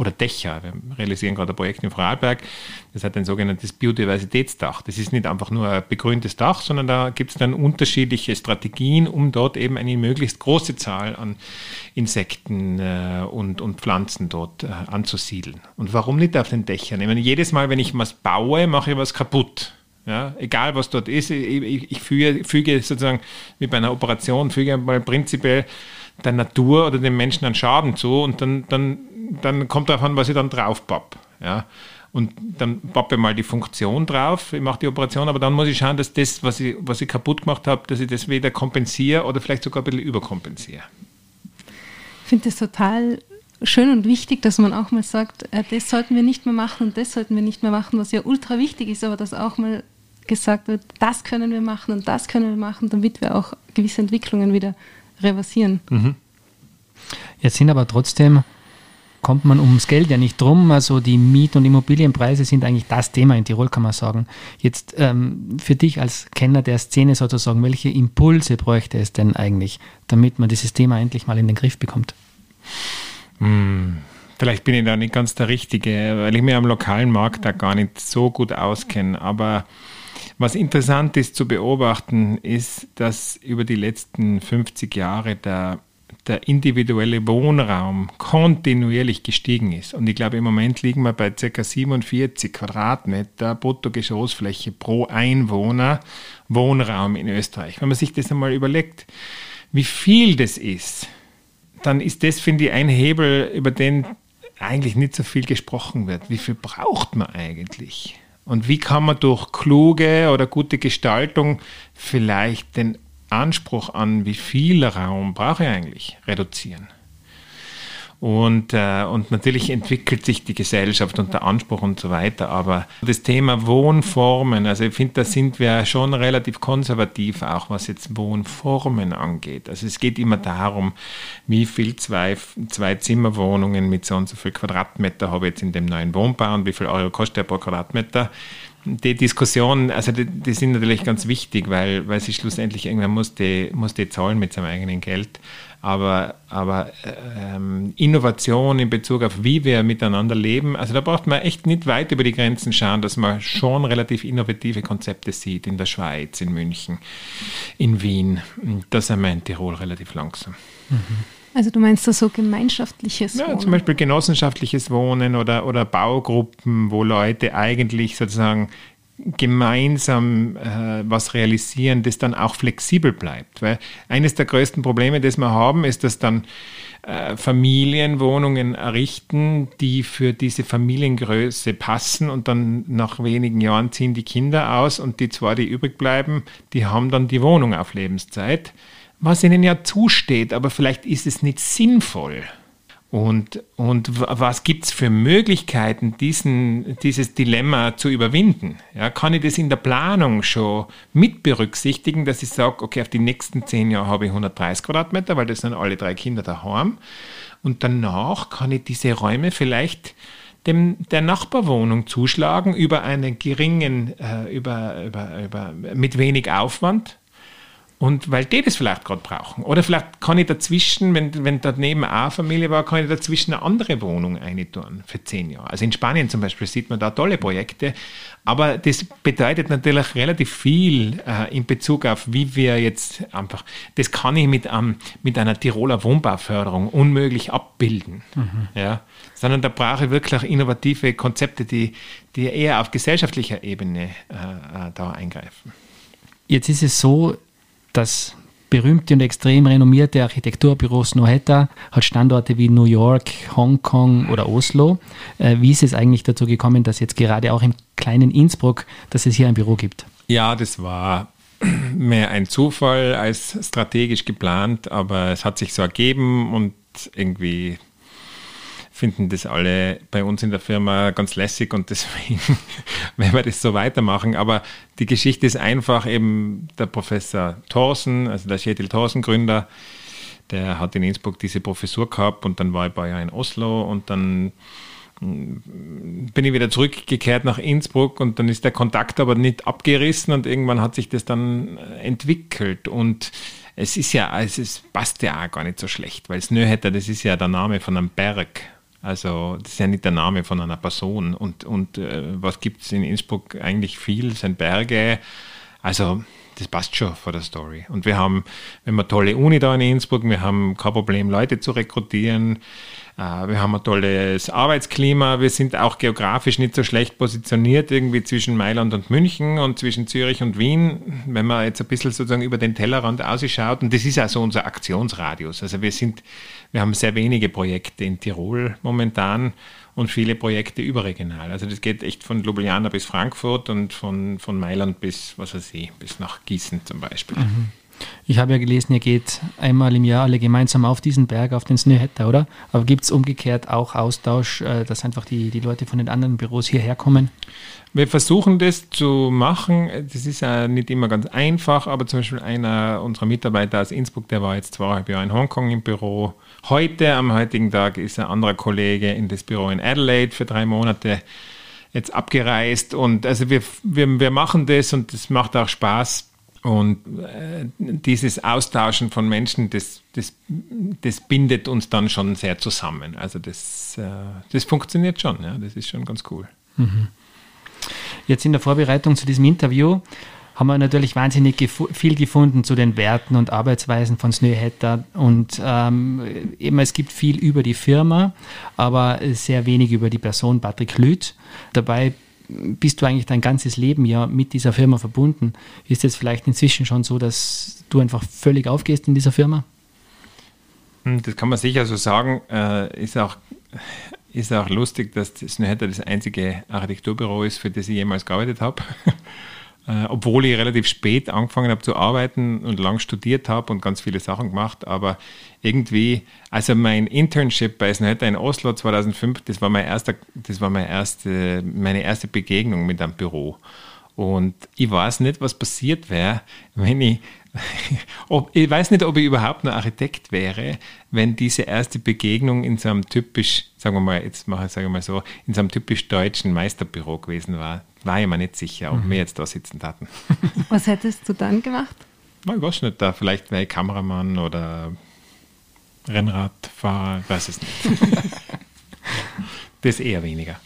Speaker 1: oder Dächer. Wir realisieren gerade ein Projekt in Vorarlberg, das hat ein sogenanntes Biodiversitätsdach. Das ist nicht einfach nur ein begrüntes Dach, sondern da gibt es dann unterschiedliche Strategien, um dort eben eine möglichst große Zahl an Insekten äh, und, und Pflanzen dort äh, anzusiedeln. Und warum nicht auf den Dächern? Ich meine, jedes Mal, wenn ich was baue, mache ich was kaputt. Ja, egal was dort ist, ich, ich, füge, füge, sozusagen wie bei einer Operation, füge mal prinzipiell der Natur oder dem Menschen einen Schaden zu und dann, dann, dann kommt darauf an, was ich dann drauf papp. Ja. Und dann pappe ich mal die Funktion drauf, ich mache die Operation, aber dann muss ich schauen, dass das, was ich, was ich kaputt gemacht habe, dass ich das wieder kompensiere oder vielleicht sogar ein bisschen überkompensiere.
Speaker 2: Ich finde das total schön und wichtig, dass man auch mal sagt, äh, das sollten wir nicht mehr machen und das sollten wir nicht mehr machen, was ja ultra wichtig ist, aber dass auch mal gesagt wird, das können wir machen und das können wir machen, damit wir auch gewisse Entwicklungen wieder reversieren. Mhm.
Speaker 3: Jetzt sind aber trotzdem, kommt man ums Geld ja nicht drum. Also die Miet- und Immobilienpreise sind eigentlich das Thema in Tirol, kann man sagen. Jetzt ähm, für dich als Kenner der Szene sozusagen, welche Impulse bräuchte es denn eigentlich, damit man dieses Thema endlich mal in den Griff bekommt?
Speaker 1: Hm, vielleicht bin ich da nicht ganz der Richtige, weil ich mir am lokalen Markt da gar nicht so gut auskenne. Aber was interessant ist zu beobachten, ist, dass über die letzten 50 Jahre der der individuelle Wohnraum kontinuierlich gestiegen ist. Und ich glaube, im Moment liegen wir bei ca. 47 Quadratmeter Bruttogeschossfläche pro Einwohner Wohnraum in Österreich. Wenn man sich das einmal überlegt, wie viel das ist, dann ist das, finde ich, ein Hebel, über den eigentlich nicht so viel gesprochen wird. Wie viel braucht man eigentlich? Und wie kann man durch kluge oder gute Gestaltung vielleicht den Anspruch an, wie viel Raum brauche ich eigentlich, reduzieren. Und, äh, und natürlich entwickelt sich die Gesellschaft und der Anspruch und so weiter. Aber das Thema Wohnformen, also ich finde, da sind wir schon relativ konservativ, auch was jetzt Wohnformen angeht. Also es geht immer darum, wie viel zwei, zwei Zimmerwohnungen mit so und so viel Quadratmeter habe ich jetzt in dem neuen Wohnbau und wie viel Euro kostet der pro Quadratmeter die Diskussion, also die, die, sind natürlich ganz wichtig, weil, weil sie schlussendlich irgendwann muss die, muss die zahlen mit seinem eigenen Geld. Aber, aber ähm, Innovation in Bezug auf, wie wir miteinander leben, also da braucht man echt nicht weit über die Grenzen schauen, dass man schon relativ innovative Konzepte sieht in der Schweiz, in München, in Wien. Da sind wir in Tirol relativ langsam.
Speaker 2: Mhm. Also du meinst da so gemeinschaftliches
Speaker 1: Wohnen? Ja, zum Beispiel genossenschaftliches Wohnen oder, oder Baugruppen, wo Leute eigentlich sozusagen gemeinsam äh, was realisieren, das dann auch flexibel bleibt. Weil eines der größten Probleme, das wir haben, ist, dass dann äh, Familienwohnungen errichten, die für diese Familiengröße passen und dann nach wenigen Jahren ziehen die Kinder aus und die zwei, die übrig bleiben, die haben dann die Wohnung auf Lebenszeit was ihnen ja zusteht, aber vielleicht ist es nicht sinnvoll. Und, und was gibt es für Möglichkeiten, diesen, dieses Dilemma zu überwinden? Ja, kann ich das in der Planung schon mit berücksichtigen, dass ich sage, okay, auf die nächsten zehn Jahre habe ich 130 Quadratmeter, weil das sind alle drei Kinder daheim. Und danach kann ich diese Räume vielleicht dem, der Nachbarwohnung zuschlagen über einen geringen, äh, über, über, über, mit wenig Aufwand und weil die das vielleicht gerade brauchen. Oder vielleicht kann ich dazwischen, wenn, wenn daneben auch eine Familie war, kann ich dazwischen eine andere Wohnung eintun für zehn Jahre. Also in Spanien zum Beispiel sieht man da tolle Projekte. Aber das bedeutet natürlich relativ viel äh, in Bezug auf, wie wir jetzt einfach, das kann ich mit, ähm, mit einer Tiroler Wohnbauförderung unmöglich abbilden. Mhm. Ja? Sondern da brauche ich wirklich innovative Konzepte, die, die eher auf gesellschaftlicher Ebene äh, äh da eingreifen.
Speaker 3: Jetzt ist es so, das berühmte und extrem renommierte Architekturbüro Snohetta hat Standorte wie New York, Hongkong oder Oslo. Äh, wie ist es eigentlich dazu gekommen, dass jetzt gerade auch im kleinen Innsbruck, dass es hier ein Büro gibt?
Speaker 1: Ja, das war <clears throat> mehr ein Zufall als strategisch geplant, aber es hat sich so ergeben und irgendwie finden das alle bei uns in der Firma ganz lässig und deswegen <laughs> werden wir das so weitermachen. Aber die Geschichte ist einfach eben der Professor Thorsen, also der Schetil Thorsen Gründer, der hat in Innsbruck diese Professur gehabt und dann war ich ein paar Jahre in Oslo und dann mm, bin ich wieder zurückgekehrt nach Innsbruck und dann ist der Kontakt aber nicht abgerissen und irgendwann hat sich das dann entwickelt und es ist ja, es passt ja auch gar nicht so schlecht, weil Snöhetter, das ist ja der Name von einem Berg also das ist ja nicht der Name von einer Person. Und, und äh, was gibt es in Innsbruck eigentlich viel? Es sind Berge. Also das passt schon vor der Story. Und wir haben, wir haben eine tolle Uni da in Innsbruck, wir haben kein Problem, Leute zu rekrutieren. Äh, wir haben ein tolles Arbeitsklima. Wir sind auch geografisch nicht so schlecht positioniert, irgendwie zwischen Mailand und München und zwischen Zürich und Wien, wenn man jetzt ein bisschen sozusagen über den Tellerrand ausschaut. Und das ist also unser Aktionsradius. Also wir sind wir haben sehr wenige Projekte in Tirol momentan und viele Projekte überregional. Also das geht echt von Ljubljana bis Frankfurt und von, von Mailand bis, was weiß ich, bis nach Gießen zum Beispiel. Mhm.
Speaker 3: Ich habe ja gelesen, ihr geht einmal im Jahr alle gemeinsam auf diesen Berg, auf den Snöhetta, oder? Aber gibt es umgekehrt auch Austausch, äh, dass einfach die, die Leute von den anderen Büros hierher kommen?
Speaker 1: Wir versuchen das zu machen. Das ist ja nicht immer ganz einfach, aber zum Beispiel einer unserer Mitarbeiter aus Innsbruck, der war jetzt zweieinhalb Jahre in Hongkong im Büro. Heute, am heutigen Tag, ist ein anderer Kollege in das Büro in Adelaide für drei Monate jetzt abgereist. Und also wir, wir, wir machen das und das macht auch Spaß Und äh, dieses Austauschen von Menschen, das, das, das bindet uns dann schon sehr zusammen. Also das, äh, das funktioniert schon, ja, das ist schon ganz cool. Mhm.
Speaker 3: Jetzt in der Vorbereitung zu diesem Interview haben wir natürlich wahnsinnig gef viel gefunden zu den Werten und Arbeitsweisen von Snöhetter. Und ähm, eben, es gibt viel über die Firma, aber sehr wenig über die Person Patrick Lüth. Dabei bist du eigentlich dein ganzes Leben ja mit dieser Firma verbunden. Ist es vielleicht inzwischen schon so, dass du einfach völlig aufgehst in dieser Firma?
Speaker 1: Hm, das kann man sicher so sagen. Äh, ist auch ist auch lustig, dass Snöhetter das einzige Architekturbüro ist, für das ich jemals gearbeitet habe. Äh, obwohl ich relativ spät angefangen habe zu arbeiten und lang studiert habe und ganz viele Sachen gemacht, aber irgendwie, also mein Internship bei Snöhetter in Oslo 2005, das war mein erster, das war meine erste, meine erste Begegnung mit einem Büro. Und ich weiß nicht, was passiert wäre, wenn ich, <laughs> ob, ich weiß nicht, ob ich überhaupt noch Architekt wäre, wenn diese erste Begegnung in so einem typisch, sagen wir mal, jetzt mache ich, sage mal so, in so einem typisch deutschen Meisterbüro gewesen war. War ich mir nicht sicher, ob mhm. wir jetzt da sitzen hatten. <laughs>
Speaker 2: Was hättest du dann gemacht?
Speaker 1: Ich weiß nicht, da vielleicht wäre ich Kameramann oder Rennradfahrer, weiß es nicht. <laughs> das eher weniger.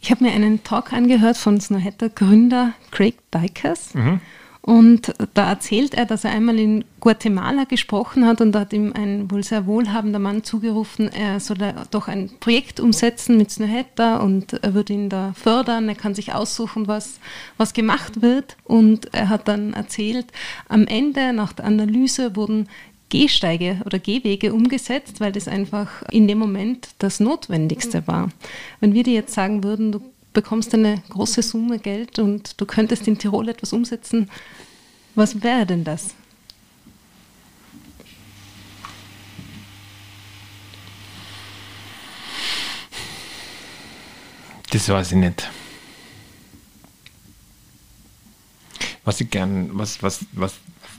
Speaker 2: Ich habe mir einen Talk angehört von Snowhatter Gründer Craig Dykers. Mhm. Und da erzählt er, dass er einmal in Guatemala gesprochen hat und da hat ihm ein wohl sehr wohlhabender Mann zugerufen, er soll doch ein Projekt umsetzen mit Snöhetta und er würde ihn da fördern, er kann sich aussuchen, was, was gemacht wird. Und er hat dann erzählt, am Ende nach der Analyse wurden Gehsteige oder Gehwege umgesetzt, weil das einfach in dem Moment das Notwendigste war. Wenn wir dir jetzt sagen würden, du bekommst eine große Summe Geld und du könntest in Tirol etwas umsetzen, was wäre denn das?
Speaker 1: Das weiß ich nicht. Was ich gern, was, was, was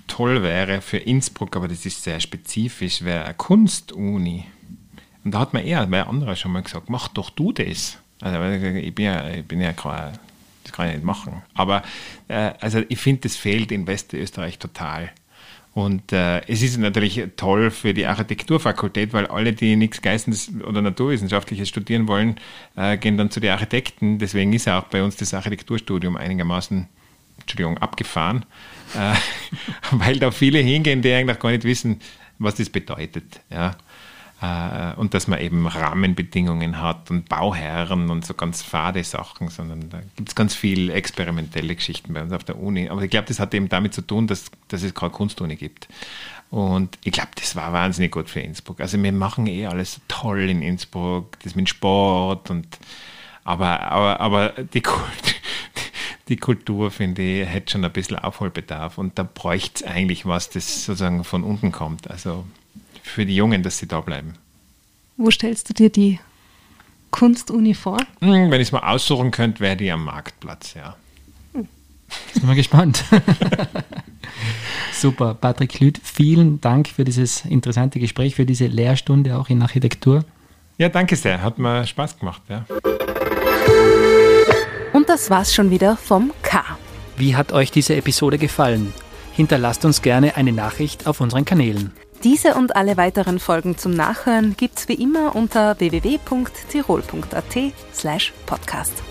Speaker 1: toll wäre für Innsbruck, aber das ist sehr spezifisch, wäre eine Kunstuni. Und da hat mir eher ein anderer schon mal gesagt, mach doch du das. Also ich bin ja, ich bin ja kein, das kann ich nicht machen. Aber äh, also ich finde, das fehlt in Westösterreich total. Und äh, es ist natürlich toll für die Architekturfakultät, weil alle, die nichts Geistendes oder Naturwissenschaftliches studieren wollen, äh, gehen dann zu den Architekten. Deswegen ist auch bei uns das Architekturstudium einigermaßen Entschuldigung, abgefahren, äh, <laughs> weil da viele hingehen, die eigentlich gar nicht wissen, was das bedeutet. Ja. Äh, und dass man eben Rahmenbedingungen hat und Bauherren und so ganz fade Sachen, sondern da gibt es ganz viele experimentelle Geschichten bei uns auf der Uni. Aber ich glaube, das hat eben damit zu tun, dass, dass es keine Kunstuni gibt. Und ich glaube, das war wahnsinnig gut für Innsbruck. Also wir machen eh alles toll in Innsbruck, das mit Sport und aber, aber, aber die, Kult, die Kultur, finde ich, hätte schon ein bisschen Aufholbedarf und da bräuchte es eigentlich was, das sozusagen von unten kommt. Also für die Jungen, dass sie da bleiben.
Speaker 2: Wo stellst du dir die Kunstuni vor?
Speaker 1: Hm, wenn ich es mal aussuchen könnte, wäre die am Marktplatz, ja.
Speaker 3: Sind wir gespannt. Super, Patrick Lüth, vielen Dank für dieses interessante Gespräch, für diese Lehrstunde auch in Architektur.
Speaker 1: Ja, danke sehr, hat mir Spaß gemacht. Ja.
Speaker 2: Und das war's schon wieder vom K.
Speaker 3: Wie hat euch diese Episode gefallen? Hinterlasst uns gerne eine Nachricht auf unseren Kanälen.
Speaker 2: Diese und alle weiteren Folgen zum Nachhören gibt's wie immer unter www.tirol.at slash podcast.